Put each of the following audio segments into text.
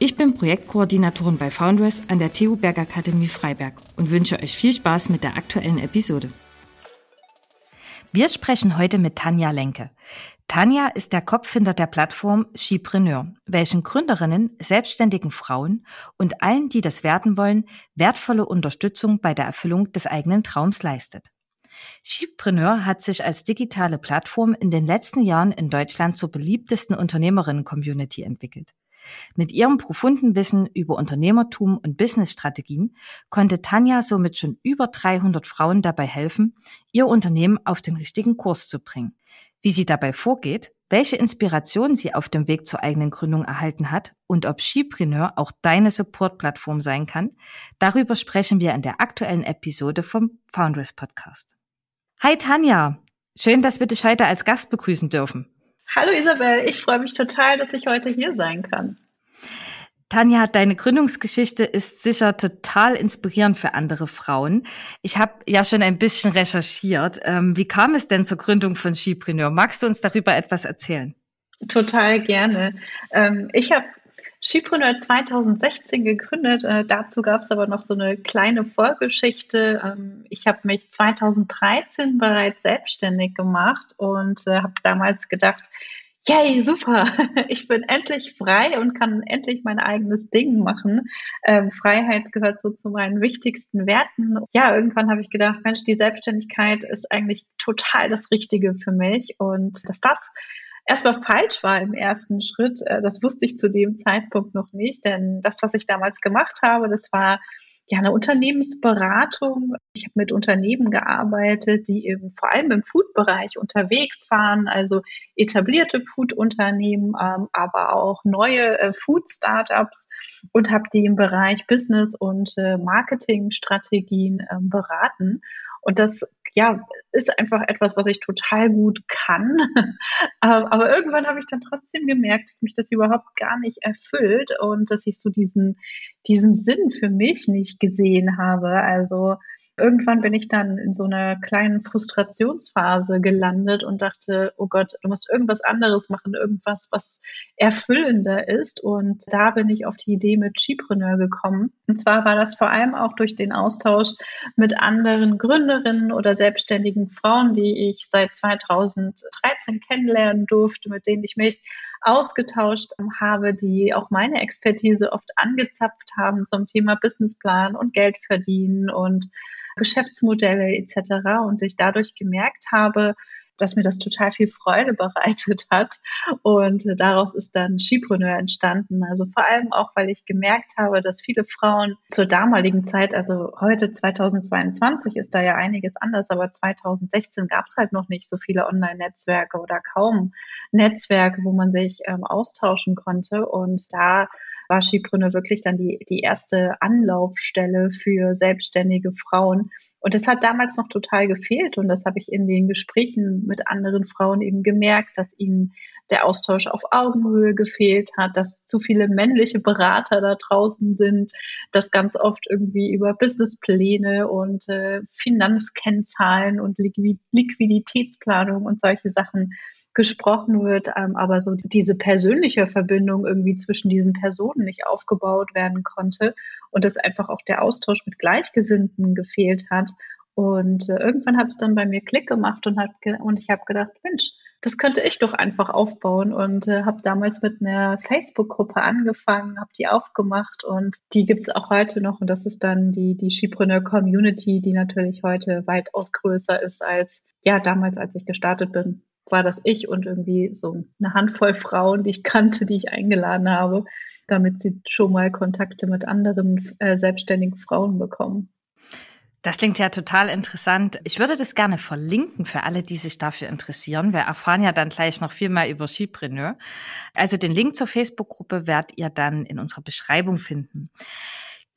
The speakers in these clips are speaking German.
Ich bin Projektkoordinatorin bei Foundress an der TU Bergakademie Freiberg und wünsche euch viel Spaß mit der aktuellen Episode. Wir sprechen heute mit Tanja Lenke. Tanja ist der Kopf hinter der Plattform Skipreneur, welchen Gründerinnen, selbstständigen Frauen und allen, die das werden wollen, wertvolle Unterstützung bei der Erfüllung des eigenen Traums leistet. Skipreneur hat sich als digitale Plattform in den letzten Jahren in Deutschland zur beliebtesten Unternehmerinnen-Community entwickelt. Mit ihrem profunden Wissen über Unternehmertum und Businessstrategien konnte Tanja somit schon über 300 Frauen dabei helfen, ihr Unternehmen auf den richtigen Kurs zu bringen. Wie sie dabei vorgeht, welche Inspiration sie auf dem Weg zur eigenen Gründung erhalten hat und ob Skipreneur auch deine Support-Plattform sein kann, darüber sprechen wir in der aktuellen Episode vom Foundress Podcast. Hi Tanja, schön, dass wir dich heute als Gast begrüßen dürfen. Hallo Isabel, ich freue mich total, dass ich heute hier sein kann. Tanja, deine Gründungsgeschichte ist sicher total inspirierend für andere Frauen. Ich habe ja schon ein bisschen recherchiert. Ähm, wie kam es denn zur Gründung von Skipreneur? Magst du uns darüber etwas erzählen? Total gerne. Ähm, ich habe Skipreneur 2016 gegründet. Äh, dazu gab es aber noch so eine kleine Vorgeschichte. Ähm, ich habe mich 2013 bereits selbstständig gemacht und äh, habe damals gedacht, yay, super, ich bin endlich frei und kann endlich mein eigenes Ding machen. Ähm, Freiheit gehört so zu meinen wichtigsten Werten. Ja, irgendwann habe ich gedacht, Mensch, die Selbstständigkeit ist eigentlich total das Richtige für mich und dass das erstmal falsch war im ersten Schritt. Äh, das wusste ich zu dem Zeitpunkt noch nicht, denn das, was ich damals gemacht habe, das war ja eine Unternehmensberatung. Ich habe mit Unternehmen gearbeitet, die eben vor allem im Food-Bereich unterwegs waren, also etablierte Food-Unternehmen, ähm, aber auch neue äh, Food-Startups und habe die im Bereich Business und äh, Marketing-Strategien äh, beraten. Und das ja, ist einfach etwas, was ich total gut kann. Ähm, aber irgendwann habe ich dann trotzdem gemerkt, dass mich das überhaupt gar nicht erfüllt und dass ich so diesen, diesen Sinn für mich nicht gesehen habe. Also Irgendwann bin ich dann in so einer kleinen Frustrationsphase gelandet und dachte, oh Gott, du musst irgendwas anderes machen, irgendwas, was erfüllender ist. Und da bin ich auf die Idee mit Skipreneur gekommen. Und zwar war das vor allem auch durch den Austausch mit anderen Gründerinnen oder selbstständigen Frauen, die ich seit 2013 kennenlernen durfte, mit denen ich mich ausgetauscht habe, die auch meine Expertise oft angezapft haben zum Thema Businessplan und Geld verdienen und Geschäftsmodelle etc. und ich dadurch gemerkt habe, dass mir das total viel Freude bereitet hat. Und daraus ist dann Skipreneur entstanden. Also vor allem auch, weil ich gemerkt habe, dass viele Frauen zur damaligen Zeit, also heute 2022 ist da ja einiges anders, aber 2016 gab es halt noch nicht so viele Online-Netzwerke oder kaum Netzwerke, wo man sich ähm, austauschen konnte. Und da war Skipreneur wirklich dann die, die erste Anlaufstelle für selbstständige Frauen. Und das hat damals noch total gefehlt. Und das habe ich in den Gesprächen mit anderen Frauen eben gemerkt, dass ihnen der Austausch auf Augenhöhe gefehlt hat, dass zu viele männliche Berater da draußen sind, dass ganz oft irgendwie über Businesspläne und äh, Finanzkennzahlen und Liquid Liquiditätsplanung und solche Sachen gesprochen wird, ähm, aber so diese persönliche Verbindung irgendwie zwischen diesen Personen nicht aufgebaut werden konnte und dass einfach auch der Austausch mit Gleichgesinnten gefehlt hat. Und äh, irgendwann hat es dann bei mir Klick gemacht und, hat ge und ich habe gedacht, Mensch, das könnte ich doch einfach aufbauen und äh, habe damals mit einer Facebook-Gruppe angefangen, habe die aufgemacht und die gibt's auch heute noch und das ist dann die, die Skipreneur Community, die natürlich heute weitaus größer ist als ja damals, als ich gestartet bin war das ich und irgendwie so eine Handvoll Frauen, die ich kannte, die ich eingeladen habe, damit sie schon mal Kontakte mit anderen äh, selbstständigen Frauen bekommen. Das klingt ja total interessant. Ich würde das gerne verlinken für alle, die sich dafür interessieren. Wir erfahren ja dann gleich noch viel mehr über Skipreneur. Also den Link zur Facebook-Gruppe werdet ihr dann in unserer Beschreibung finden.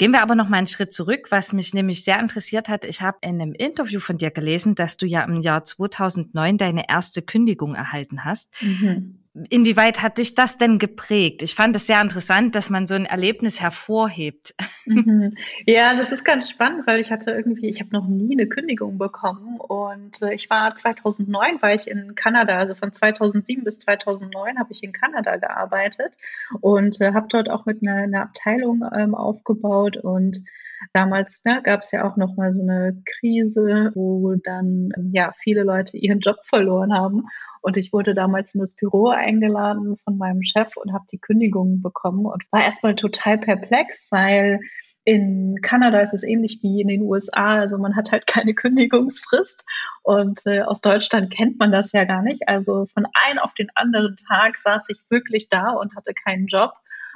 Gehen wir aber noch mal einen Schritt zurück, was mich nämlich sehr interessiert hat. Ich habe in einem Interview von dir gelesen, dass du ja im Jahr 2009 deine erste Kündigung erhalten hast. Mhm. Inwieweit hat dich das denn geprägt? Ich fand es sehr interessant, dass man so ein Erlebnis hervorhebt. Mhm. Ja, das ist ganz spannend, weil ich hatte irgendwie, ich habe noch nie eine Kündigung bekommen und äh, ich war 2009 war ich in Kanada, also von 2007 bis 2009 habe ich in Kanada gearbeitet und äh, habe dort auch mit einer, einer Abteilung ähm, aufgebaut und Damals ne, gab es ja auch noch mal so eine Krise, wo dann ja viele Leute ihren Job verloren haben. Und ich wurde damals in das Büro eingeladen von meinem Chef und habe die Kündigung bekommen und war erstmal total perplex, weil in Kanada ist es ähnlich wie in den USA. Also man hat halt keine Kündigungsfrist. Und äh, aus Deutschland kennt man das ja gar nicht. Also von einem auf den anderen Tag saß ich wirklich da und hatte keinen Job.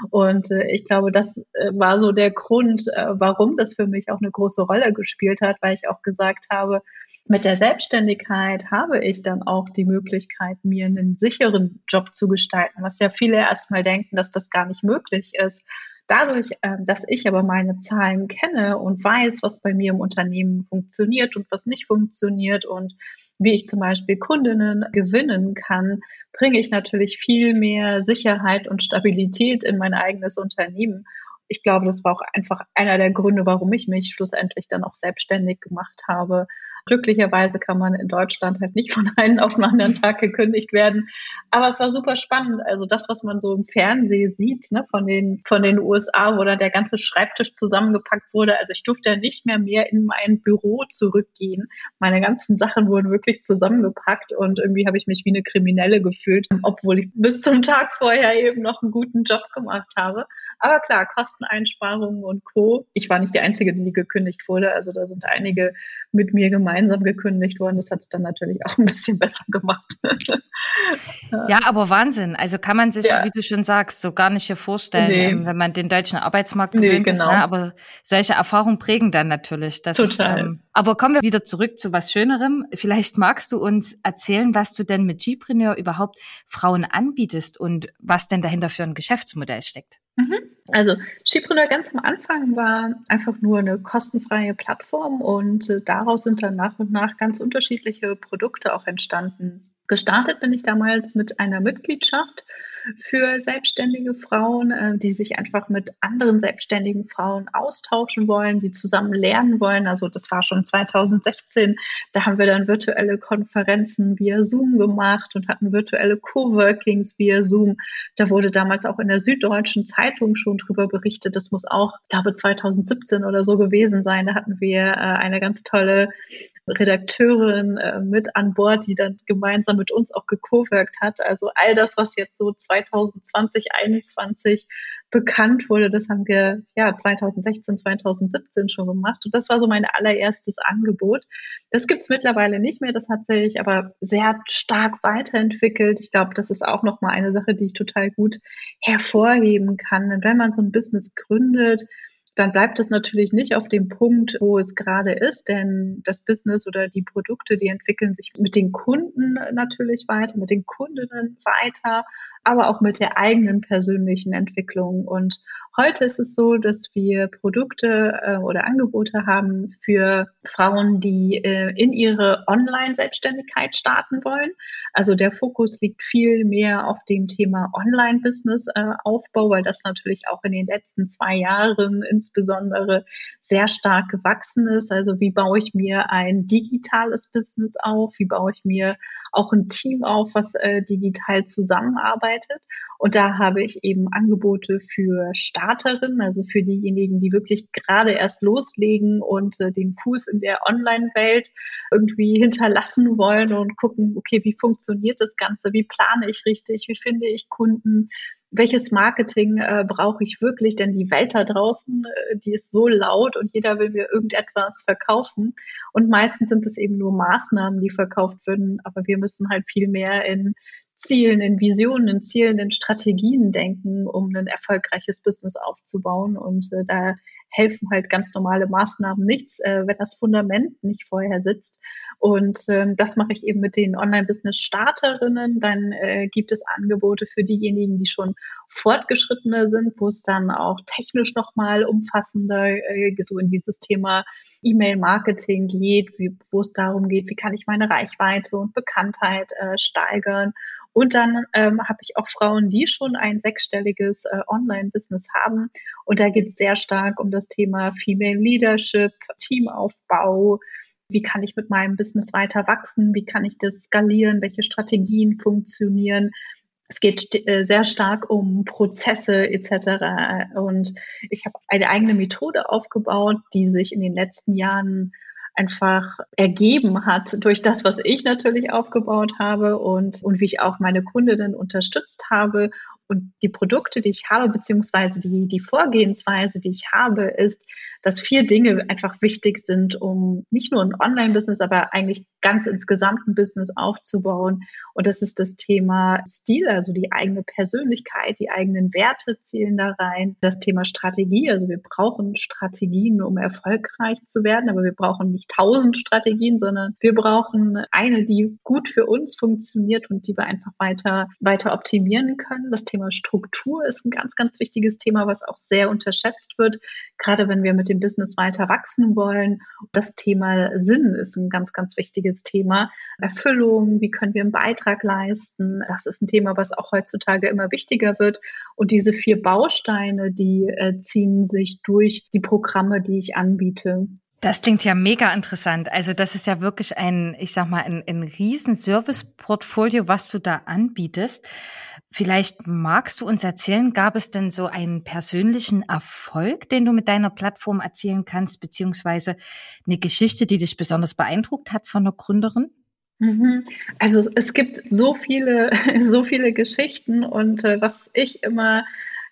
Und äh, ich glaube, das äh, war so der Grund, äh, warum das für mich auch eine große Rolle gespielt hat, weil ich auch gesagt habe, mit der Selbstständigkeit habe ich dann auch die Möglichkeit, mir einen sicheren Job zu gestalten, was ja viele erstmal denken, dass das gar nicht möglich ist. Dadurch, ähm, dass ich aber meine Zahlen kenne und weiß, was bei mir im Unternehmen funktioniert und was nicht funktioniert und wie ich zum Beispiel Kundinnen gewinnen kann, bringe ich natürlich viel mehr Sicherheit und Stabilität in mein eigenes Unternehmen. Ich glaube, das war auch einfach einer der Gründe, warum ich mich schlussendlich dann auch selbstständig gemacht habe, Glücklicherweise kann man in Deutschland halt nicht von einem auf den anderen Tag gekündigt werden. Aber es war super spannend. Also das, was man so im Fernsehen sieht, ne, von den, von den USA, wo dann der ganze Schreibtisch zusammengepackt wurde. Also ich durfte ja nicht mehr mehr in mein Büro zurückgehen. Meine ganzen Sachen wurden wirklich zusammengepackt und irgendwie habe ich mich wie eine Kriminelle gefühlt, obwohl ich bis zum Tag vorher eben noch einen guten Job gemacht habe. Aber klar, Kosteneinsparungen und Co. Ich war nicht die Einzige, die gekündigt wurde. Also da sind einige mit mir gemeinsam gekündigt worden. Das hat es dann natürlich auch ein bisschen besser gemacht. ja, aber Wahnsinn. Also kann man sich, ja. wie du schon sagst, so gar nicht hier vorstellen, nee. Ähm, wenn man den deutschen Arbeitsmarkt gewöhnt nee, genau. ist. Ne? Aber solche Erfahrungen prägen dann natürlich. Das Total. Ist, ähm, aber kommen wir wieder zurück zu was Schönerem. Vielleicht magst du uns erzählen, was du denn mit Gpreneur überhaupt Frauen anbietest und was denn dahinter für ein Geschäftsmodell steckt. Mhm. Also Skipreneur ganz am Anfang war einfach nur eine kostenfreie Plattform und äh, daraus sind dann nach und nach ganz unterschiedliche Produkte auch entstanden. Gestartet bin ich damals mit einer Mitgliedschaft für selbstständige Frauen, äh, die sich einfach mit anderen selbstständigen Frauen austauschen wollen, die zusammen lernen wollen. Also das war schon 2016. Da haben wir dann virtuelle Konferenzen via Zoom gemacht und hatten virtuelle Coworkings via Zoom. Da wurde damals auch in der Süddeutschen Zeitung schon drüber berichtet. Das muss auch, glaube, 2017 oder so gewesen sein. Da hatten wir äh, eine ganz tolle Redakteurin äh, mit an Bord, die dann gemeinsam mit uns auch gecoworkt hat. Also all das, was jetzt so 2020, 2021 bekannt wurde, das haben wir ja 2016, 2017 schon gemacht. Und das war so mein allererstes Angebot. Das gibt's mittlerweile nicht mehr. Das hat sich aber sehr stark weiterentwickelt. Ich glaube, das ist auch nochmal eine Sache, die ich total gut hervorheben kann. Denn wenn man so ein Business gründet, dann bleibt es natürlich nicht auf dem Punkt, wo es gerade ist, denn das Business oder die Produkte, die entwickeln sich mit den Kunden natürlich weiter, mit den Kundinnen weiter, aber auch mit der eigenen persönlichen Entwicklung. Und Heute ist es so, dass wir Produkte äh, oder Angebote haben für Frauen, die äh, in ihre Online-Selbstständigkeit starten wollen. Also der Fokus liegt viel mehr auf dem Thema Online-Business-Aufbau, äh, weil das natürlich auch in den letzten zwei Jahren insbesondere sehr stark gewachsen ist. Also wie baue ich mir ein digitales Business auf? Wie baue ich mir auch ein Team auf, was äh, digital zusammenarbeitet? Und da habe ich eben Angebote für Starterinnen, also für diejenigen, die wirklich gerade erst loslegen und äh, den Fuß in der Online-Welt irgendwie hinterlassen wollen und gucken, okay, wie funktioniert das Ganze? Wie plane ich richtig? Wie finde ich Kunden? Welches Marketing äh, brauche ich wirklich? Denn die Welt da draußen, äh, die ist so laut und jeder will mir irgendetwas verkaufen. Und meistens sind es eben nur Maßnahmen, die verkauft werden. Aber wir müssen halt viel mehr in Zielen, in Visionen, in Zielen, in Strategien denken, um ein erfolgreiches Business aufzubauen. Und äh, da helfen halt ganz normale Maßnahmen nichts, äh, wenn das Fundament nicht vorher sitzt. Und ähm, das mache ich eben mit den Online-Business-Starterinnen. Dann äh, gibt es Angebote für diejenigen, die schon fortgeschrittener sind, wo es dann auch technisch nochmal umfassender äh, so in dieses Thema E-Mail-Marketing geht, wo es darum geht, wie kann ich meine Reichweite und Bekanntheit äh, steigern. Und dann ähm, habe ich auch Frauen, die schon ein sechsstelliges äh, Online-Business haben. Und da geht es sehr stark um das Thema Female Leadership, Teamaufbau, wie kann ich mit meinem Business weiter wachsen? Wie kann ich das skalieren? Welche Strategien funktionieren? Es geht äh, sehr stark um Prozesse etc. Und ich habe eine eigene Methode aufgebaut, die sich in den letzten Jahren einfach ergeben hat durch das, was ich natürlich aufgebaut habe und, und wie ich auch meine Kundinnen unterstützt habe. Und die Produkte, die ich habe, beziehungsweise die, die Vorgehensweise, die ich habe, ist, dass vier Dinge einfach wichtig sind, um nicht nur ein Online-Business, aber eigentlich ganz insgesamt ein Business aufzubauen. Und das ist das Thema Stil, also die eigene Persönlichkeit, die eigenen Werte zählen da rein. Das Thema Strategie, also wir brauchen Strategien, um erfolgreich zu werden, aber wir brauchen nicht tausend Strategien, sondern wir brauchen eine, die gut für uns funktioniert und die wir einfach weiter, weiter optimieren können. Das Thema Struktur ist ein ganz, ganz wichtiges Thema, was auch sehr unterschätzt wird, gerade wenn wir mit dem Business weiter wachsen wollen. Das Thema Sinn ist ein ganz, ganz wichtiges Thema. Erfüllung, wie können wir einen Beitrag leisten? Das ist ein Thema, was auch heutzutage immer wichtiger wird. Und diese vier Bausteine, die äh, ziehen sich durch die Programme, die ich anbiete. Das klingt ja mega interessant. Also das ist ja wirklich ein, ich sag mal, ein, ein riesen Service-Portfolio, was du da anbietest. Vielleicht magst du uns erzählen, gab es denn so einen persönlichen Erfolg, den du mit deiner Plattform erzählen kannst, beziehungsweise eine Geschichte, die dich besonders beeindruckt hat von einer Gründerin? Mhm. Also es gibt so viele, so viele Geschichten und äh, was ich immer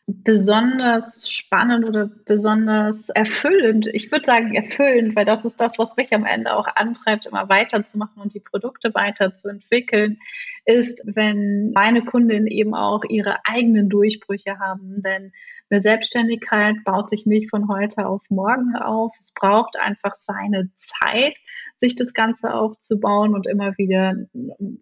besonders spannend oder besonders erfüllend. Ich würde sagen erfüllend, weil das ist das, was mich am Ende auch antreibt, immer weiterzumachen und die Produkte weiterzuentwickeln, ist, wenn meine Kundinnen eben auch ihre eigenen Durchbrüche haben. Denn eine Selbstständigkeit baut sich nicht von heute auf morgen auf. Es braucht einfach seine Zeit, sich das Ganze aufzubauen und immer wieder,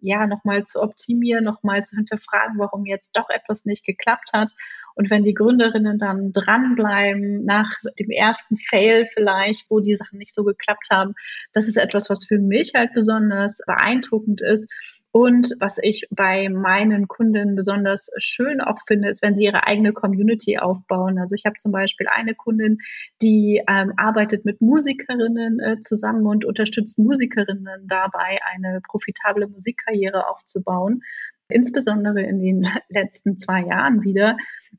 ja, nochmal zu optimieren, nochmal zu hinterfragen, warum jetzt doch etwas nicht geklappt hat. Und wenn die Gründerinnen dann dranbleiben nach dem ersten Fail vielleicht, wo die Sachen nicht so geklappt haben, das ist etwas, was für mich halt besonders beeindruckend ist. Und was ich bei meinen Kunden besonders schön auch finde, ist, wenn sie ihre eigene Community aufbauen. Also ich habe zum Beispiel eine Kundin, die ähm, arbeitet mit Musikerinnen äh, zusammen und unterstützt Musikerinnen dabei, eine profitable Musikkarriere aufzubauen. Insbesondere in den letzten zwei Jahren wieder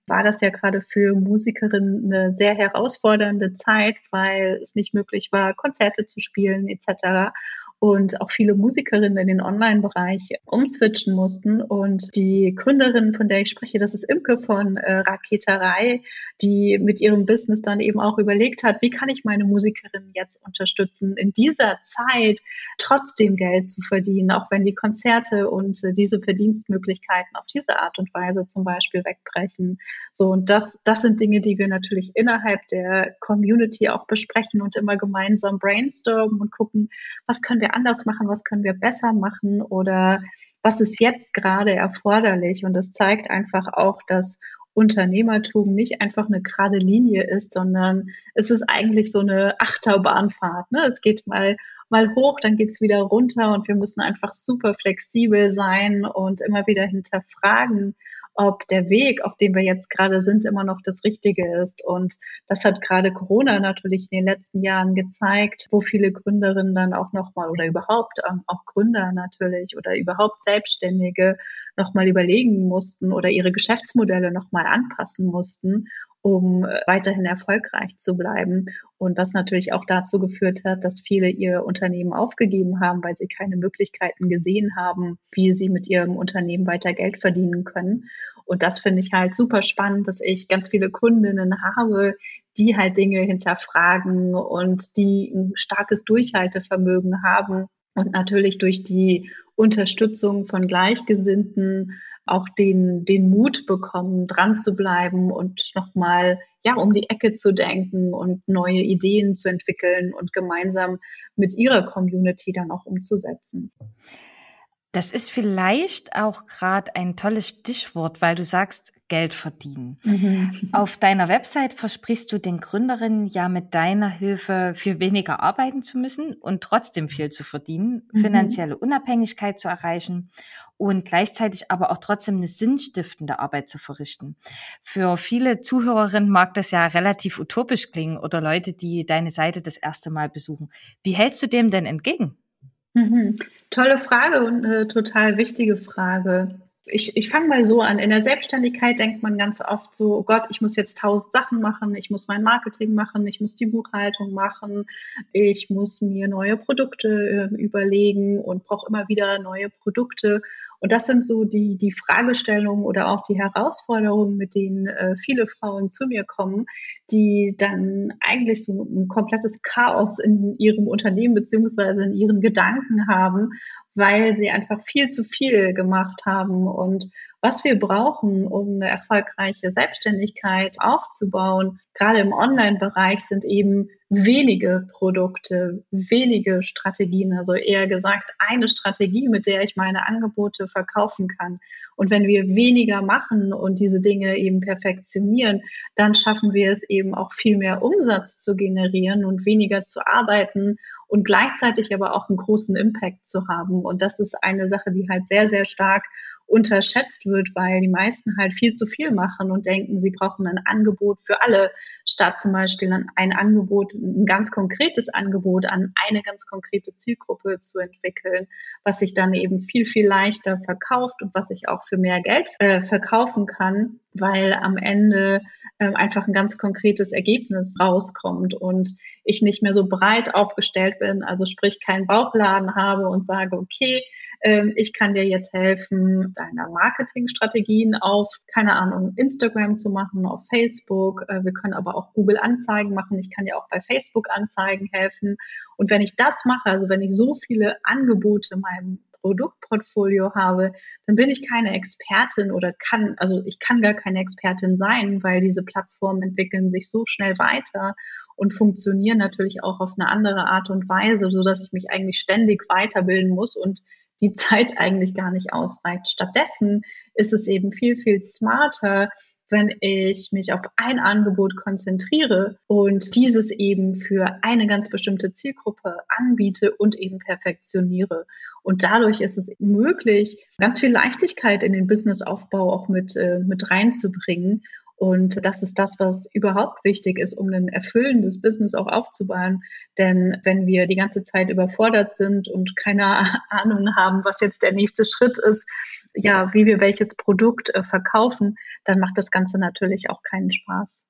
war das ja gerade für Musikerinnen eine sehr herausfordernde Zeit, weil es nicht möglich war, Konzerte zu spielen etc und auch viele Musikerinnen in den Online-Bereich umswitchen mussten. Und die Gründerin, von der ich spreche, das ist Imke von äh, Raketerei, die mit ihrem Business dann eben auch überlegt hat, wie kann ich meine Musikerinnen jetzt unterstützen, in dieser Zeit trotzdem Geld zu verdienen, auch wenn die Konzerte und äh, diese Verdienstmöglichkeiten auf diese Art und Weise zum Beispiel wegbrechen. So, und das, das sind Dinge, die wir natürlich innerhalb der Community auch besprechen und immer gemeinsam brainstormen und gucken, was können wir anders machen, was können wir besser machen oder was ist jetzt gerade erforderlich. Und das zeigt einfach auch, dass Unternehmertum nicht einfach eine gerade Linie ist, sondern es ist eigentlich so eine Achterbahnfahrt. Ne? Es geht mal mal hoch, dann geht's wieder runter und wir müssen einfach super flexibel sein und immer wieder hinterfragen, ob der Weg, auf dem wir jetzt gerade sind, immer noch das Richtige ist. Und das hat gerade Corona natürlich in den letzten Jahren gezeigt, wo viele Gründerinnen dann auch nochmal oder überhaupt ähm, auch Gründer natürlich oder überhaupt Selbstständige nochmal überlegen mussten oder ihre Geschäftsmodelle nochmal anpassen mussten um äh, weiterhin erfolgreich zu bleiben. Und was natürlich auch dazu geführt hat, dass viele ihr Unternehmen aufgegeben haben, weil sie keine Möglichkeiten gesehen haben, wie sie mit ihrem Unternehmen weiter Geld verdienen können. Und das finde ich halt super spannend, dass ich ganz viele Kundinnen habe, die halt Dinge hinterfragen und die ein starkes Durchhaltevermögen haben und natürlich durch die Unterstützung von Gleichgesinnten auch den, den Mut bekommen, dran zu bleiben und nochmal ja, um die Ecke zu denken und neue Ideen zu entwickeln und gemeinsam mit ihrer Community dann auch umzusetzen. Das ist vielleicht auch gerade ein tolles Stichwort, weil du sagst, Geld verdienen. Mhm. Auf deiner Website versprichst du den Gründerinnen ja mit deiner Hilfe für weniger arbeiten zu müssen und trotzdem viel zu verdienen, mhm. finanzielle Unabhängigkeit zu erreichen und gleichzeitig aber auch trotzdem eine sinnstiftende Arbeit zu verrichten. Für viele Zuhörerinnen mag das ja relativ utopisch klingen oder Leute, die deine Seite das erste Mal besuchen. Wie hältst du dem denn entgegen? Mhm. Tolle Frage und eine total wichtige Frage. Ich, ich fange mal so an. In der Selbstständigkeit denkt man ganz oft so, oh Gott, ich muss jetzt tausend Sachen machen, ich muss mein Marketing machen, ich muss die Buchhaltung machen, ich muss mir neue Produkte äh, überlegen und brauche immer wieder neue Produkte. Und das sind so die, die Fragestellungen oder auch die Herausforderungen, mit denen äh, viele Frauen zu mir kommen, die dann eigentlich so ein komplettes Chaos in ihrem Unternehmen beziehungsweise in ihren Gedanken haben, weil sie einfach viel zu viel gemacht haben. Und was wir brauchen, um eine erfolgreiche Selbstständigkeit aufzubauen, gerade im Online-Bereich, sind eben wenige Produkte, wenige Strategien, also eher gesagt eine Strategie, mit der ich meine Angebote verkaufen kann. Und wenn wir weniger machen und diese Dinge eben perfektionieren, dann schaffen wir es eben auch viel mehr Umsatz zu generieren und weniger zu arbeiten und gleichzeitig aber auch einen großen Impact zu haben. Und das ist eine Sache, die halt sehr, sehr stark unterschätzt wird, weil die meisten halt viel zu viel machen und denken, sie brauchen ein Angebot für alle, statt zum Beispiel ein Angebot, ein ganz konkretes Angebot an eine ganz konkrete Zielgruppe zu entwickeln, was sich dann eben viel, viel leichter verkauft und was ich auch für mehr Geld äh, verkaufen kann, weil am Ende äh, einfach ein ganz konkretes Ergebnis rauskommt und ich nicht mehr so breit aufgestellt bin, also sprich keinen Bauchladen habe und sage, okay, ähm, ich kann dir jetzt helfen, deine Marketingstrategien auf, keine Ahnung, Instagram zu machen, auf Facebook. Äh, wir können aber auch Google Anzeigen machen. Ich kann dir auch bei Facebook Anzeigen helfen. Und wenn ich das mache, also wenn ich so viele Angebote in meinem Produktportfolio habe, dann bin ich keine Expertin oder kann, also ich kann gar keine Expertin sein, weil diese Plattformen entwickeln sich so schnell weiter und funktionieren natürlich auch auf eine andere Art und Weise, so dass ich mich eigentlich ständig weiterbilden muss und die Zeit eigentlich gar nicht ausreicht. Stattdessen ist es eben viel, viel smarter, wenn ich mich auf ein Angebot konzentriere und dieses eben für eine ganz bestimmte Zielgruppe anbiete und eben perfektioniere. Und dadurch ist es möglich, ganz viel Leichtigkeit in den Businessaufbau auch mit, äh, mit reinzubringen und das ist das, was überhaupt wichtig ist, um ein erfüllendes Business auch aufzubauen. Denn wenn wir die ganze Zeit überfordert sind und keine Ahnung haben, was jetzt der nächste Schritt ist, ja, wie wir welches Produkt äh, verkaufen, dann macht das Ganze natürlich auch keinen Spaß.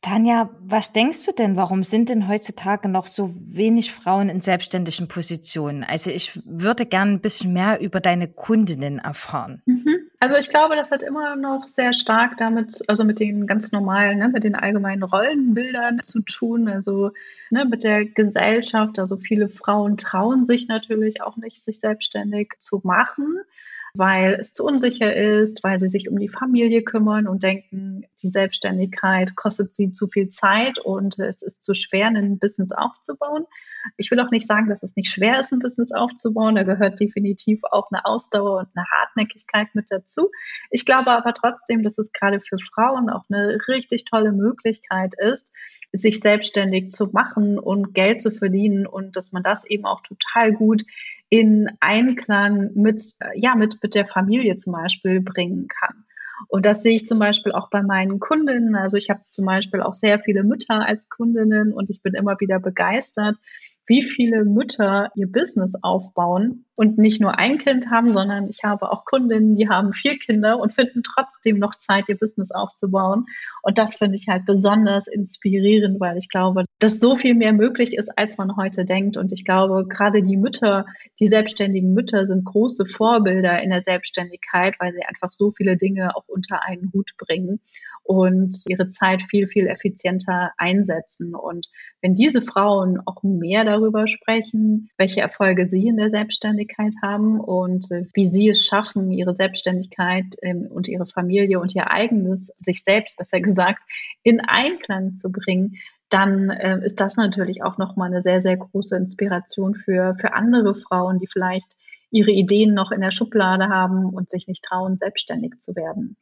Tanja, was denkst du denn, warum sind denn heutzutage noch so wenig Frauen in selbstständigen Positionen? Also ich würde gern ein bisschen mehr über deine Kundinnen erfahren. Mhm. Also ich glaube, das hat immer noch sehr stark damit, also mit den ganz normalen, ne, mit den allgemeinen Rollenbildern zu tun, also ne, mit der Gesellschaft. Also viele Frauen trauen sich natürlich auch nicht, sich selbstständig zu machen weil es zu unsicher ist, weil sie sich um die Familie kümmern und denken, die Selbstständigkeit kostet sie zu viel Zeit und es ist zu schwer, ein Business aufzubauen. Ich will auch nicht sagen, dass es nicht schwer ist, ein Business aufzubauen. Da gehört definitiv auch eine Ausdauer und eine Hartnäckigkeit mit dazu. Ich glaube aber trotzdem, dass es gerade für Frauen auch eine richtig tolle Möglichkeit ist, sich selbstständig zu machen und Geld zu verdienen und dass man das eben auch total gut in Einklang mit, ja, mit, mit der Familie zum Beispiel bringen kann. Und das sehe ich zum Beispiel auch bei meinen Kundinnen. Also ich habe zum Beispiel auch sehr viele Mütter als Kundinnen und ich bin immer wieder begeistert, wie viele Mütter ihr Business aufbauen und nicht nur ein Kind haben, sondern ich habe auch Kundinnen, die haben vier Kinder und finden trotzdem noch Zeit, ihr Business aufzubauen. Und das finde ich halt besonders inspirierend, weil ich glaube, dass so viel mehr möglich ist, als man heute denkt. Und ich glaube, gerade die Mütter, die selbstständigen Mütter sind große Vorbilder in der Selbstständigkeit, weil sie einfach so viele Dinge auch unter einen Hut bringen. Und ihre Zeit viel, viel effizienter einsetzen. Und wenn diese Frauen auch mehr darüber sprechen, welche Erfolge sie in der Selbstständigkeit haben und äh, wie sie es schaffen, ihre Selbstständigkeit ähm, und ihre Familie und ihr eigenes, sich selbst besser gesagt, in Einklang zu bringen, dann äh, ist das natürlich auch nochmal eine sehr, sehr große Inspiration für, für andere Frauen, die vielleicht ihre Ideen noch in der Schublade haben und sich nicht trauen, selbstständig zu werden.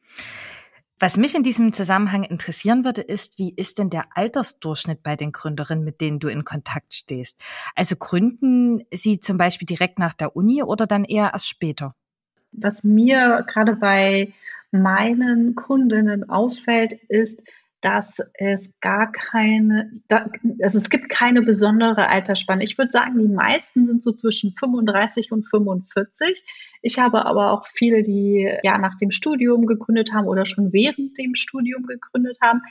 Was mich in diesem Zusammenhang interessieren würde, ist, wie ist denn der Altersdurchschnitt bei den Gründerinnen, mit denen du in Kontakt stehst? Also gründen sie zum Beispiel direkt nach der Uni oder dann eher erst später? Was mir gerade bei meinen Kundinnen auffällt, ist, dass es gar keine, also es gibt keine besondere Altersspanne. Ich würde sagen, die meisten sind so zwischen 35 und 45. Ich habe aber auch viele, die ja nach dem Studium gegründet haben oder schon während dem Studium gegründet haben.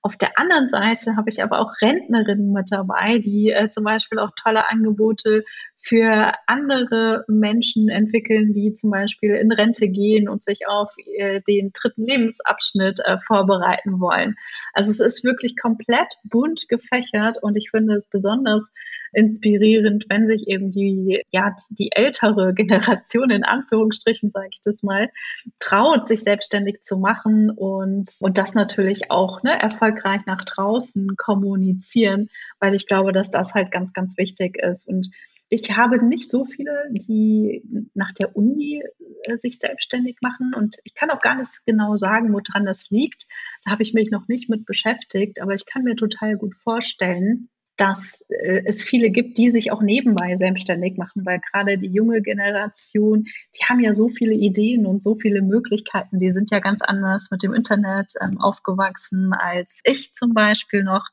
Auf der anderen Seite habe ich aber auch Rentnerinnen mit dabei, die äh, zum Beispiel auch tolle Angebote für andere Menschen entwickeln, die zum Beispiel in Rente gehen und sich auf äh, den dritten Lebensabschnitt äh, vorbereiten wollen. Also es ist wirklich komplett bunt gefächert und ich finde es besonders inspirierend, wenn sich eben die, ja, die ältere Generation in Anführungsstrichen, sage ich das mal, traut, sich selbstständig zu machen und, und das natürlich auch ne, erfolgreich nach draußen kommunizieren, weil ich glaube, dass das halt ganz, ganz wichtig ist. Und ich habe nicht so viele, die nach der Uni äh, sich selbstständig machen und ich kann auch gar nicht genau sagen, woran das liegt. Da habe ich mich noch nicht mit beschäftigt, aber ich kann mir total gut vorstellen, dass äh, es viele gibt, die sich auch nebenbei selbstständig machen, weil gerade die junge Generation, die haben ja so viele Ideen und so viele Möglichkeiten. Die sind ja ganz anders mit dem Internet ähm, aufgewachsen als ich zum Beispiel noch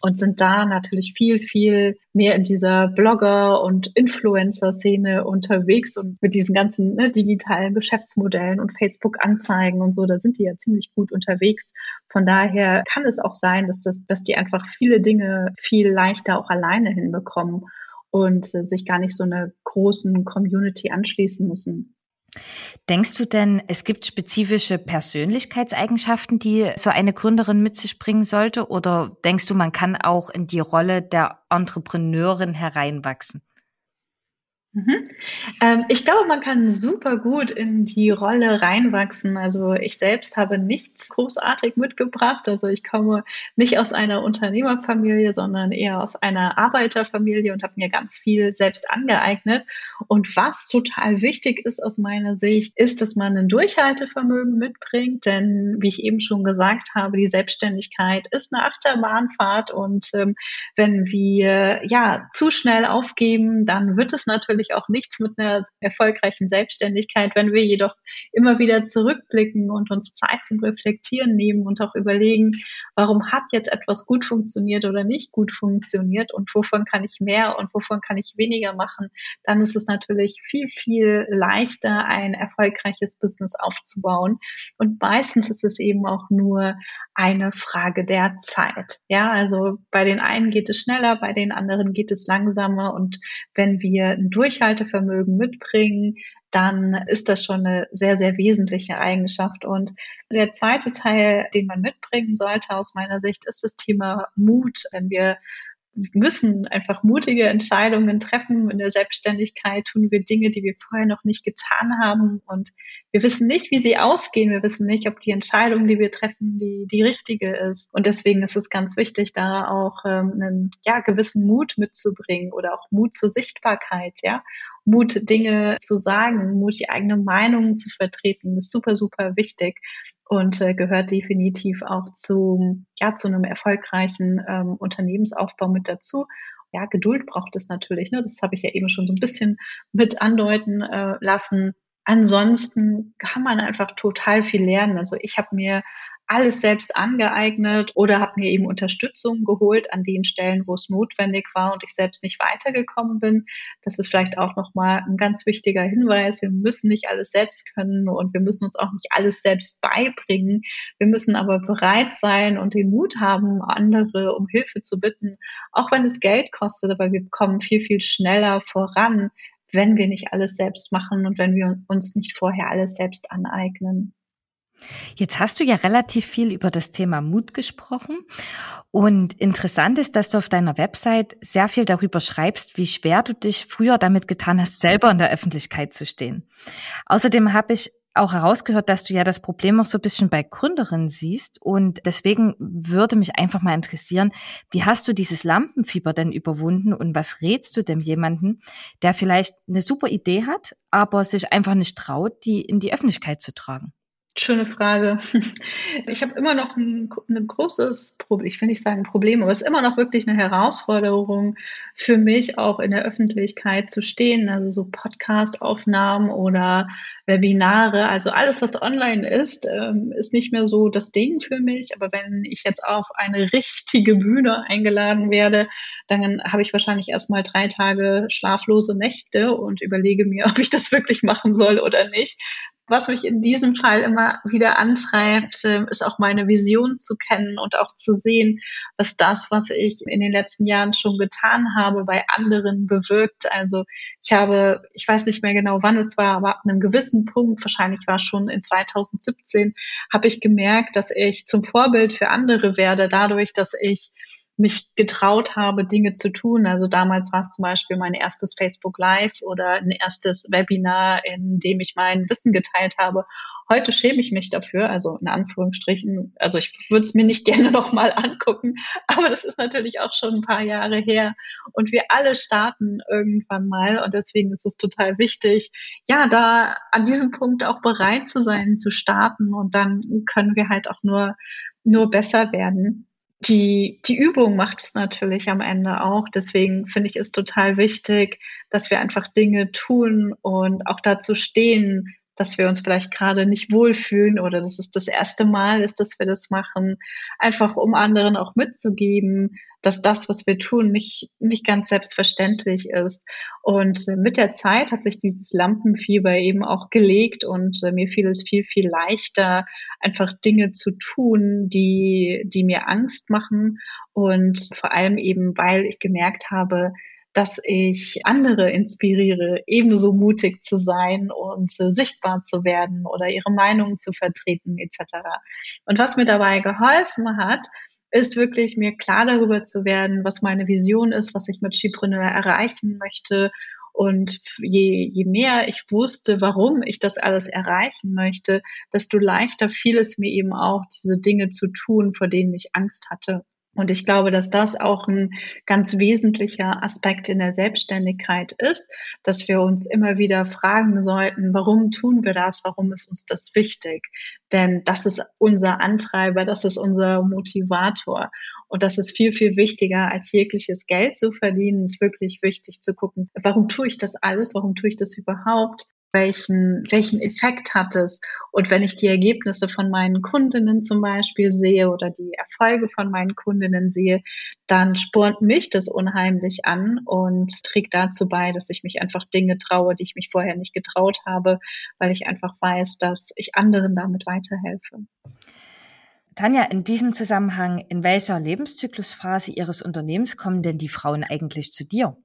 und sind da natürlich viel, viel mehr in dieser Blogger- und Influencer-Szene unterwegs und mit diesen ganzen ne, digitalen Geschäftsmodellen und Facebook-Anzeigen und so, da sind die ja ziemlich gut unterwegs. Von daher kann es auch sein, dass, das, dass die einfach viele Dinge viel leichter auch alleine hinbekommen und äh, sich gar nicht so einer großen Community anschließen müssen. Denkst du denn, es gibt spezifische Persönlichkeitseigenschaften, die so eine Gründerin mit sich bringen sollte? Oder denkst du, man kann auch in die Rolle der Entrepreneurin hereinwachsen? Mhm. Ähm, ich glaube, man kann super gut in die Rolle reinwachsen. Also ich selbst habe nichts großartig mitgebracht. Also ich komme nicht aus einer Unternehmerfamilie, sondern eher aus einer Arbeiterfamilie und habe mir ganz viel selbst angeeignet. Und was total wichtig ist aus meiner Sicht, ist, dass man ein Durchhaltevermögen mitbringt. Denn wie ich eben schon gesagt habe, die Selbstständigkeit ist eine Achterbahnfahrt. Und ähm, wenn wir ja zu schnell aufgeben, dann wird es natürlich natürlich auch nichts mit einer erfolgreichen Selbstständigkeit. Wenn wir jedoch immer wieder zurückblicken und uns Zeit zum Reflektieren nehmen und auch überlegen, warum hat jetzt etwas gut funktioniert oder nicht gut funktioniert und wovon kann ich mehr und wovon kann ich weniger machen, dann ist es natürlich viel, viel leichter, ein erfolgreiches Business aufzubauen. Und meistens ist es eben auch nur eine Frage der Zeit. Ja, also bei den einen geht es schneller, bei den anderen geht es langsamer. Und wenn wir ein Durchhaltevermögen mitbringen, dann ist das schon eine sehr, sehr wesentliche Eigenschaft. Und der zweite Teil, den man mitbringen sollte aus meiner Sicht, ist das Thema Mut. Wenn wir müssen einfach mutige Entscheidungen treffen. In der Selbstständigkeit tun wir Dinge, die wir vorher noch nicht getan haben. Und wir wissen nicht, wie sie ausgehen. Wir wissen nicht, ob die Entscheidung, die wir treffen, die, die richtige ist. Und deswegen ist es ganz wichtig, da auch ähm, einen ja, gewissen Mut mitzubringen oder auch Mut zur Sichtbarkeit, ja. Mut, Dinge zu sagen, Mut, die eigene Meinung zu vertreten, ist super, super wichtig und äh, gehört definitiv auch zu, ja, zu einem erfolgreichen ähm, Unternehmensaufbau mit dazu. Ja, Geduld braucht es natürlich. Ne? Das habe ich ja eben schon so ein bisschen mit andeuten äh, lassen. Ansonsten kann man einfach total viel lernen. Also ich habe mir alles selbst angeeignet oder habe mir eben Unterstützung geholt an den Stellen, wo es notwendig war und ich selbst nicht weitergekommen bin. Das ist vielleicht auch nochmal ein ganz wichtiger Hinweis. Wir müssen nicht alles selbst können und wir müssen uns auch nicht alles selbst beibringen. Wir müssen aber bereit sein und den Mut haben, andere um Hilfe zu bitten, auch wenn es Geld kostet, aber wir kommen viel, viel schneller voran, wenn wir nicht alles selbst machen und wenn wir uns nicht vorher alles selbst aneignen. Jetzt hast du ja relativ viel über das Thema Mut gesprochen. Und interessant ist, dass du auf deiner Website sehr viel darüber schreibst, wie schwer du dich früher damit getan hast, selber in der Öffentlichkeit zu stehen. Außerdem habe ich auch herausgehört, dass du ja das Problem auch so ein bisschen bei Gründerinnen siehst. Und deswegen würde mich einfach mal interessieren, wie hast du dieses Lampenfieber denn überwunden und was rätst du dem jemanden, der vielleicht eine super Idee hat, aber sich einfach nicht traut, die in die Öffentlichkeit zu tragen? Schöne Frage. Ich habe immer noch ein, ein großes Problem, ich will nicht sagen Problem, aber es ist immer noch wirklich eine Herausforderung für mich, auch in der Öffentlichkeit zu stehen. Also so Podcast-Aufnahmen oder Webinare, also alles, was online ist, ähm, ist nicht mehr so das Ding für mich. Aber wenn ich jetzt auf eine richtige Bühne eingeladen werde, dann habe ich wahrscheinlich erstmal drei Tage schlaflose Nächte und überlege mir, ob ich das wirklich machen soll oder nicht, was mich in diesem Fall immer wieder antreibt, ähm, ist auch meine Vision zu kennen und auch zu sehen, was das, was ich in den letzten Jahren schon getan habe, bei anderen bewirkt. Also ich habe, ich weiß nicht mehr genau, wann es war, aber ab einem gewissen Punkt, wahrscheinlich war schon in 2017, habe ich gemerkt, dass ich zum Vorbild für andere werde, dadurch, dass ich mich getraut habe, Dinge zu tun. Also damals war es zum Beispiel mein erstes Facebook Live oder ein erstes Webinar, in dem ich mein Wissen geteilt habe. Heute schäme ich mich dafür, also in Anführungsstrichen. Also ich würde es mir nicht gerne nochmal angucken, aber das ist natürlich auch schon ein paar Jahre her. Und wir alle starten irgendwann mal und deswegen ist es total wichtig, ja, da an diesem Punkt auch bereit zu sein, zu starten und dann können wir halt auch nur, nur besser werden die, die Übung macht es natürlich am Ende auch. Deswegen finde ich es total wichtig, dass wir einfach Dinge tun und auch dazu stehen, dass wir uns vielleicht gerade nicht wohlfühlen oder dass es das erste Mal ist, dass wir das machen, einfach um anderen auch mitzugeben, dass das, was wir tun, nicht, nicht ganz selbstverständlich ist. Und mit der Zeit hat sich dieses Lampenfieber eben auch gelegt und äh, mir fiel es viel, viel leichter, einfach Dinge zu tun, die, die mir Angst machen und vor allem eben, weil ich gemerkt habe, dass ich andere inspiriere, ebenso mutig zu sein und äh, sichtbar zu werden oder ihre Meinung zu vertreten etc. Und was mir dabei geholfen hat, ist wirklich mir klar darüber zu werden, was meine Vision ist, was ich mit Skipreneur erreichen möchte. Und je, je mehr ich wusste, warum ich das alles erreichen möchte, desto leichter fiel es mir eben auch, diese Dinge zu tun, vor denen ich Angst hatte. Und ich glaube, dass das auch ein ganz wesentlicher Aspekt in der Selbstständigkeit ist, dass wir uns immer wieder fragen sollten, warum tun wir das? Warum ist uns das wichtig? Denn das ist unser Antreiber, das ist unser Motivator. Und das ist viel, viel wichtiger, als jegliches Geld zu verdienen. Es ist wirklich wichtig zu gucken, warum tue ich das alles? Warum tue ich das überhaupt? Welchen, welchen Effekt hat es? Und wenn ich die Ergebnisse von meinen Kundinnen zum Beispiel sehe oder die Erfolge von meinen Kundinnen sehe, dann spornt mich das unheimlich an und trägt dazu bei, dass ich mich einfach Dinge traue, die ich mich vorher nicht getraut habe, weil ich einfach weiß, dass ich anderen damit weiterhelfe. Tanja, in diesem Zusammenhang, in welcher Lebenszyklusphase Ihres Unternehmens kommen denn die Frauen eigentlich zu dir?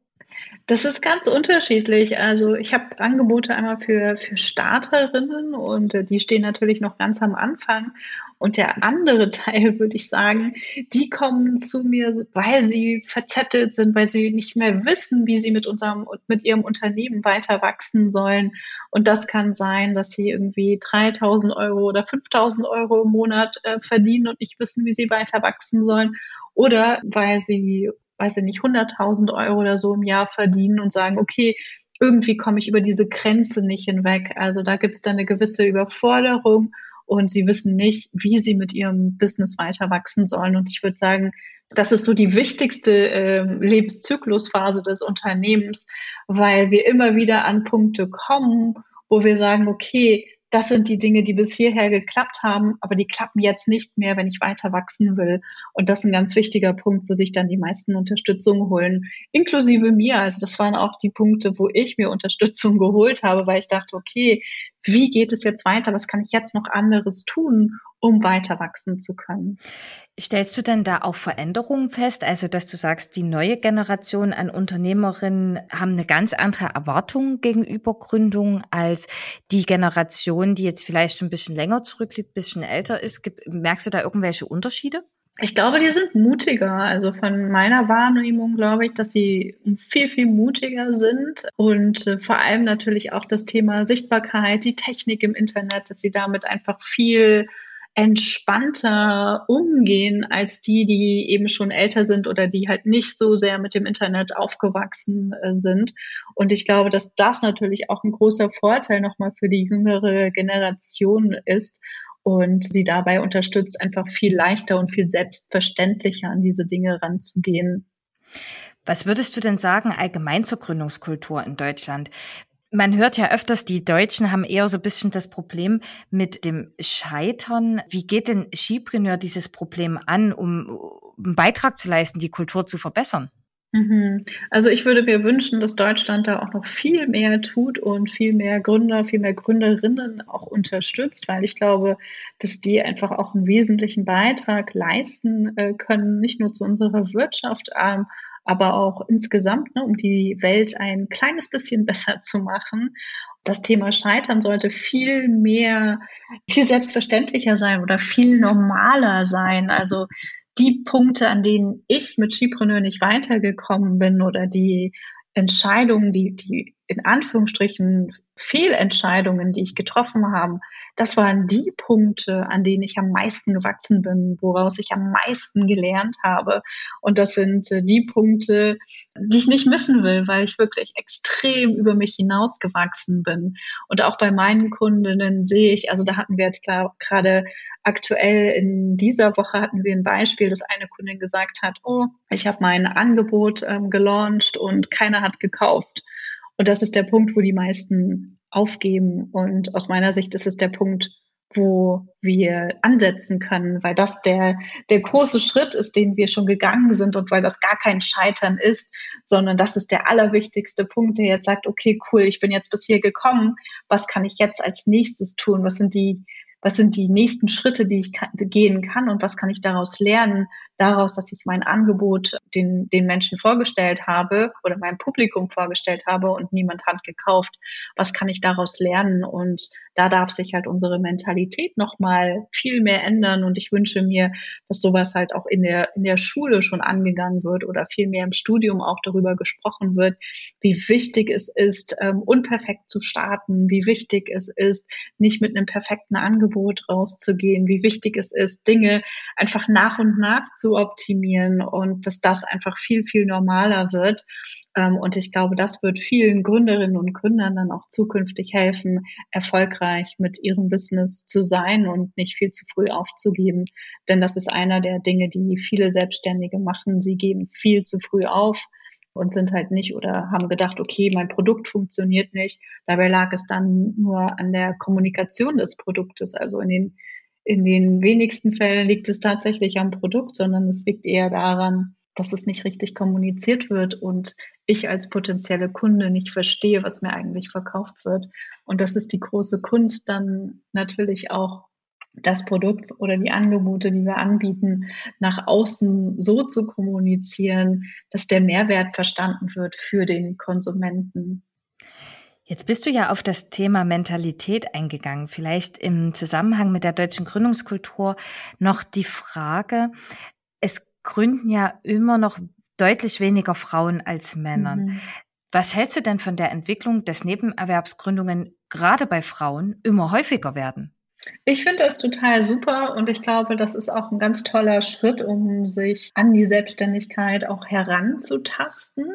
Das ist ganz unterschiedlich. Also ich habe Angebote einmal für, für Starterinnen und äh, die stehen natürlich noch ganz am Anfang. Und der andere Teil, würde ich sagen, die kommen zu mir, weil sie verzettelt sind, weil sie nicht mehr wissen, wie sie mit unserem, mit ihrem Unternehmen weiter wachsen sollen. Und das kann sein, dass sie irgendwie 3000 Euro oder 5000 Euro im Monat äh, verdienen und nicht wissen, wie sie weiter wachsen sollen. Oder weil sie weiß ich nicht, 100.000 Euro oder so im Jahr verdienen und sagen, okay, irgendwie komme ich über diese Grenze nicht hinweg. Also da gibt es dann eine gewisse Überforderung und sie wissen nicht, wie sie mit ihrem Business weiter wachsen sollen. Und ich würde sagen, das ist so die wichtigste äh, Lebenszyklusphase des Unternehmens, weil wir immer wieder an Punkte kommen, wo wir sagen, okay, das sind die Dinge, die bis hierher geklappt haben, aber die klappen jetzt nicht mehr, wenn ich weiter wachsen will. Und das ist ein ganz wichtiger Punkt, wo sich dann die meisten Unterstützung holen, inklusive mir. Also das waren auch die Punkte, wo ich mir Unterstützung geholt habe, weil ich dachte, okay, wie geht es jetzt weiter? Was kann ich jetzt noch anderes tun, um weiter wachsen zu können? Stellst du denn da auch Veränderungen fest? Also, dass du sagst, die neue Generation an Unternehmerinnen haben eine ganz andere Erwartung gegenüber Gründung als die Generation, die jetzt vielleicht schon ein bisschen länger zurückliegt, ein bisschen älter ist. Merkst du da irgendwelche Unterschiede? Ich glaube, die sind mutiger. Also von meiner Wahrnehmung glaube ich, dass die viel, viel mutiger sind und äh, vor allem natürlich auch das Thema Sichtbarkeit, die Technik im Internet, dass sie damit einfach viel entspannter umgehen als die, die eben schon älter sind oder die halt nicht so sehr mit dem Internet aufgewachsen äh, sind. Und ich glaube, dass das natürlich auch ein großer Vorteil nochmal für die jüngere Generation ist und sie dabei unterstützt, einfach viel leichter und viel selbstverständlicher an diese Dinge ranzugehen. Was würdest du denn sagen allgemein zur Gründungskultur in Deutschland? Man hört ja öfters, die Deutschen haben eher so ein bisschen das Problem mit dem Scheitern. Wie geht denn Skipreneur dieses Problem an, um einen Beitrag zu leisten, die Kultur zu verbessern? Mhm. Also ich würde mir wünschen, dass Deutschland da auch noch viel mehr tut und viel mehr Gründer, viel mehr Gründerinnen auch unterstützt, weil ich glaube, dass die einfach auch einen wesentlichen Beitrag leisten äh, können, nicht nur zu unserer Wirtschaft, ähm, aber auch insgesamt, ne, um die Welt ein kleines bisschen besser zu machen. Das Thema Scheitern sollte viel mehr, viel selbstverständlicher sein oder viel normaler sein. Also die Punkte, an denen ich mit Skipreneur nicht weitergekommen bin oder die Entscheidungen, die, die in Anführungsstrichen Fehlentscheidungen, die ich getroffen habe, das waren die Punkte, an denen ich am meisten gewachsen bin, woraus ich am meisten gelernt habe. Und das sind äh, die Punkte, die ich nicht missen will, weil ich wirklich extrem über mich hinausgewachsen bin. Und auch bei meinen Kundinnen sehe ich, also da hatten wir jetzt gerade aktuell in dieser Woche hatten wir ein Beispiel, dass eine Kundin gesagt hat, oh, ich habe mein Angebot ähm, gelauncht und keiner hat gekauft. Und das ist der Punkt, wo die meisten aufgeben. Und aus meiner Sicht ist es der Punkt, wo wir ansetzen können, weil das der, der große Schritt ist, den wir schon gegangen sind und weil das gar kein Scheitern ist, sondern das ist der allerwichtigste Punkt, der jetzt sagt, okay, cool, ich bin jetzt bis hier gekommen, was kann ich jetzt als nächstes tun? Was sind die, was sind die nächsten Schritte, die ich gehen kann und was kann ich daraus lernen, daraus, dass ich mein Angebot den, den Menschen vorgestellt habe oder meinem Publikum vorgestellt habe und niemand hat gekauft. Was kann ich daraus lernen? Und da darf sich halt unsere Mentalität nochmal viel mehr ändern. Und ich wünsche mir, dass sowas halt auch in der, in der Schule schon angegangen wird oder viel mehr im Studium auch darüber gesprochen wird, wie wichtig es ist, ähm, unperfekt zu starten, wie wichtig es ist, nicht mit einem perfekten Angebot rauszugehen, wie wichtig es ist, Dinge einfach nach und nach zu optimieren und dass das einfach viel, viel normaler wird. Ähm, und ich glaube, das wird vielen Gründerinnen und Gründern dann auch zukünftig helfen, erfolgreich mit ihrem Business zu sein und nicht viel zu früh aufzugeben. Denn das ist einer der Dinge, die viele Selbstständige machen. Sie geben viel zu früh auf und sind halt nicht oder haben gedacht, okay, mein Produkt funktioniert nicht. Dabei lag es dann nur an der Kommunikation des Produktes, also in den in den wenigsten Fällen liegt es tatsächlich am Produkt, sondern es liegt eher daran, dass es nicht richtig kommuniziert wird und ich als potenzielle Kunde nicht verstehe, was mir eigentlich verkauft wird. Und das ist die große Kunst, dann natürlich auch das Produkt oder die Angebote, die wir anbieten, nach außen so zu kommunizieren, dass der Mehrwert verstanden wird für den Konsumenten. Jetzt bist du ja auf das Thema Mentalität eingegangen. Vielleicht im Zusammenhang mit der deutschen Gründungskultur noch die Frage, es gründen ja immer noch deutlich weniger Frauen als Männern. Mhm. Was hältst du denn von der Entwicklung, dass Nebenerwerbsgründungen gerade bei Frauen immer häufiger werden? Ich finde das total super und ich glaube, das ist auch ein ganz toller Schritt, um sich an die Selbstständigkeit auch heranzutasten.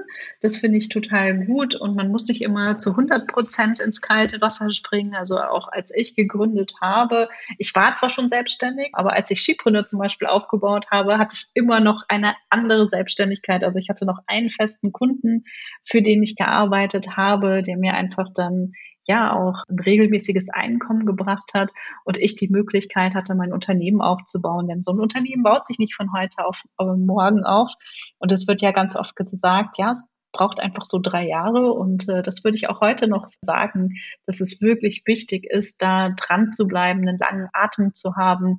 Das finde ich total gut und man muss nicht immer zu 100 Prozent ins kalte Wasser springen. Also auch als ich gegründet habe, ich war zwar schon selbstständig, aber als ich Skipreneur zum Beispiel aufgebaut habe, hatte ich immer noch eine andere Selbstständigkeit. Also ich hatte noch einen festen Kunden, für den ich gearbeitet habe, der mir einfach dann ja auch ein regelmäßiges Einkommen gebracht hat und ich die Möglichkeit hatte, mein Unternehmen aufzubauen. Denn so ein Unternehmen baut sich nicht von heute auf morgen auf. Und es wird ja ganz oft gesagt, ja, es braucht einfach so drei Jahre und äh, das würde ich auch heute noch sagen, dass es wirklich wichtig ist, da dran zu bleiben, einen langen Atem zu haben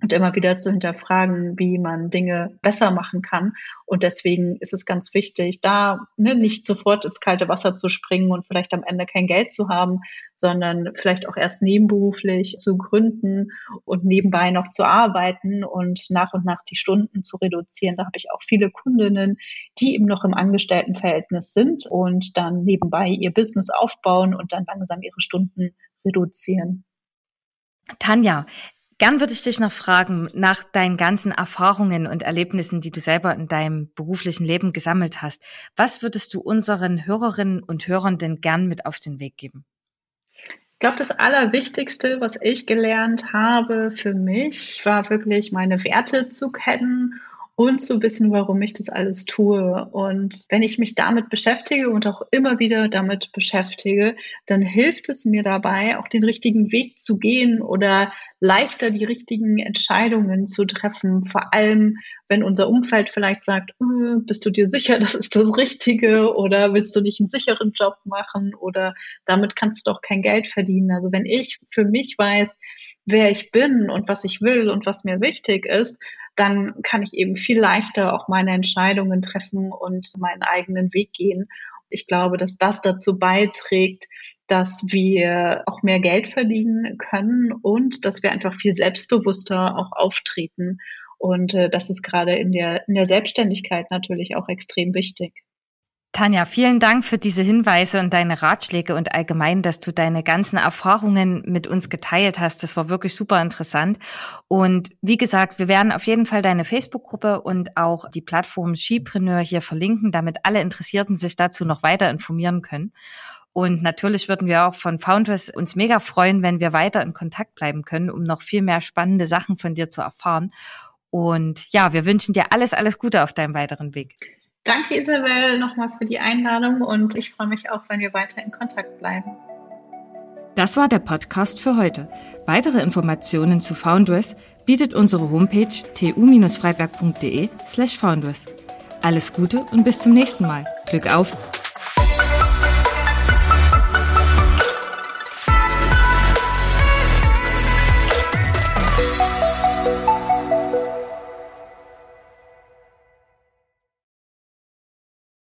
und immer wieder zu hinterfragen, wie man Dinge besser machen kann. Und deswegen ist es ganz wichtig, da ne, nicht sofort ins kalte Wasser zu springen und vielleicht am Ende kein Geld zu haben, sondern vielleicht auch erst nebenberuflich zu gründen und nebenbei noch zu arbeiten und nach und nach die Stunden zu reduzieren. Da habe ich auch viele Kundinnen, die eben noch im Angestelltenverhältnis sind und dann nebenbei ihr Business aufbauen und dann langsam ihre Stunden reduzieren. Tanja, Gern würde ich dich noch fragen, nach deinen ganzen Erfahrungen und Erlebnissen, die du selber in deinem beruflichen Leben gesammelt hast, was würdest du unseren Hörerinnen und Hörern denn gern mit auf den Weg geben? Ich glaube, das Allerwichtigste, was ich gelernt habe für mich, war wirklich meine Werte zu kennen und zu wissen, warum ich das alles tue. Und wenn ich mich damit beschäftige und auch immer wieder damit beschäftige, dann hilft es mir dabei, auch den richtigen Weg zu gehen oder leichter die richtigen Entscheidungen zu treffen. Vor allem, wenn unser Umfeld vielleicht sagt, äh, bist du dir sicher, das ist das Richtige oder willst du nicht einen sicheren Job machen oder damit kannst du doch kein Geld verdienen. Also wenn ich für mich weiß, wer ich bin und was ich will und was mir wichtig ist, dann kann ich eben viel leichter auch meine Entscheidungen treffen und meinen eigenen Weg gehen. Ich glaube, dass das dazu beiträgt, dass wir auch mehr Geld verdienen können und dass wir einfach viel selbstbewusster auch auftreten. Und äh, das ist gerade in der, in der Selbstständigkeit natürlich auch extrem wichtig. Tanja, vielen Dank für diese Hinweise und deine Ratschläge und allgemein, dass du deine ganzen Erfahrungen mit uns geteilt hast. Das war wirklich super interessant. Und wie gesagt, wir werden auf jeden Fall deine Facebook-Gruppe und auch die Plattform Skipreneur hier verlinken, damit alle Interessierten sich dazu noch weiter informieren können. Und natürlich würden wir auch von Foundress uns mega freuen, wenn wir weiter in Kontakt bleiben können, um noch viel mehr spannende Sachen von dir zu erfahren. Und ja, wir wünschen dir alles, alles Gute auf deinem weiteren Weg. Danke, Isabel, nochmal für die Einladung und ich freue mich auch, wenn wir weiter in Kontakt bleiben. Das war der Podcast für heute. Weitere Informationen zu Foundress bietet unsere Homepage tu-freiberg.de slash foundress. Alles Gute und bis zum nächsten Mal. Glück auf!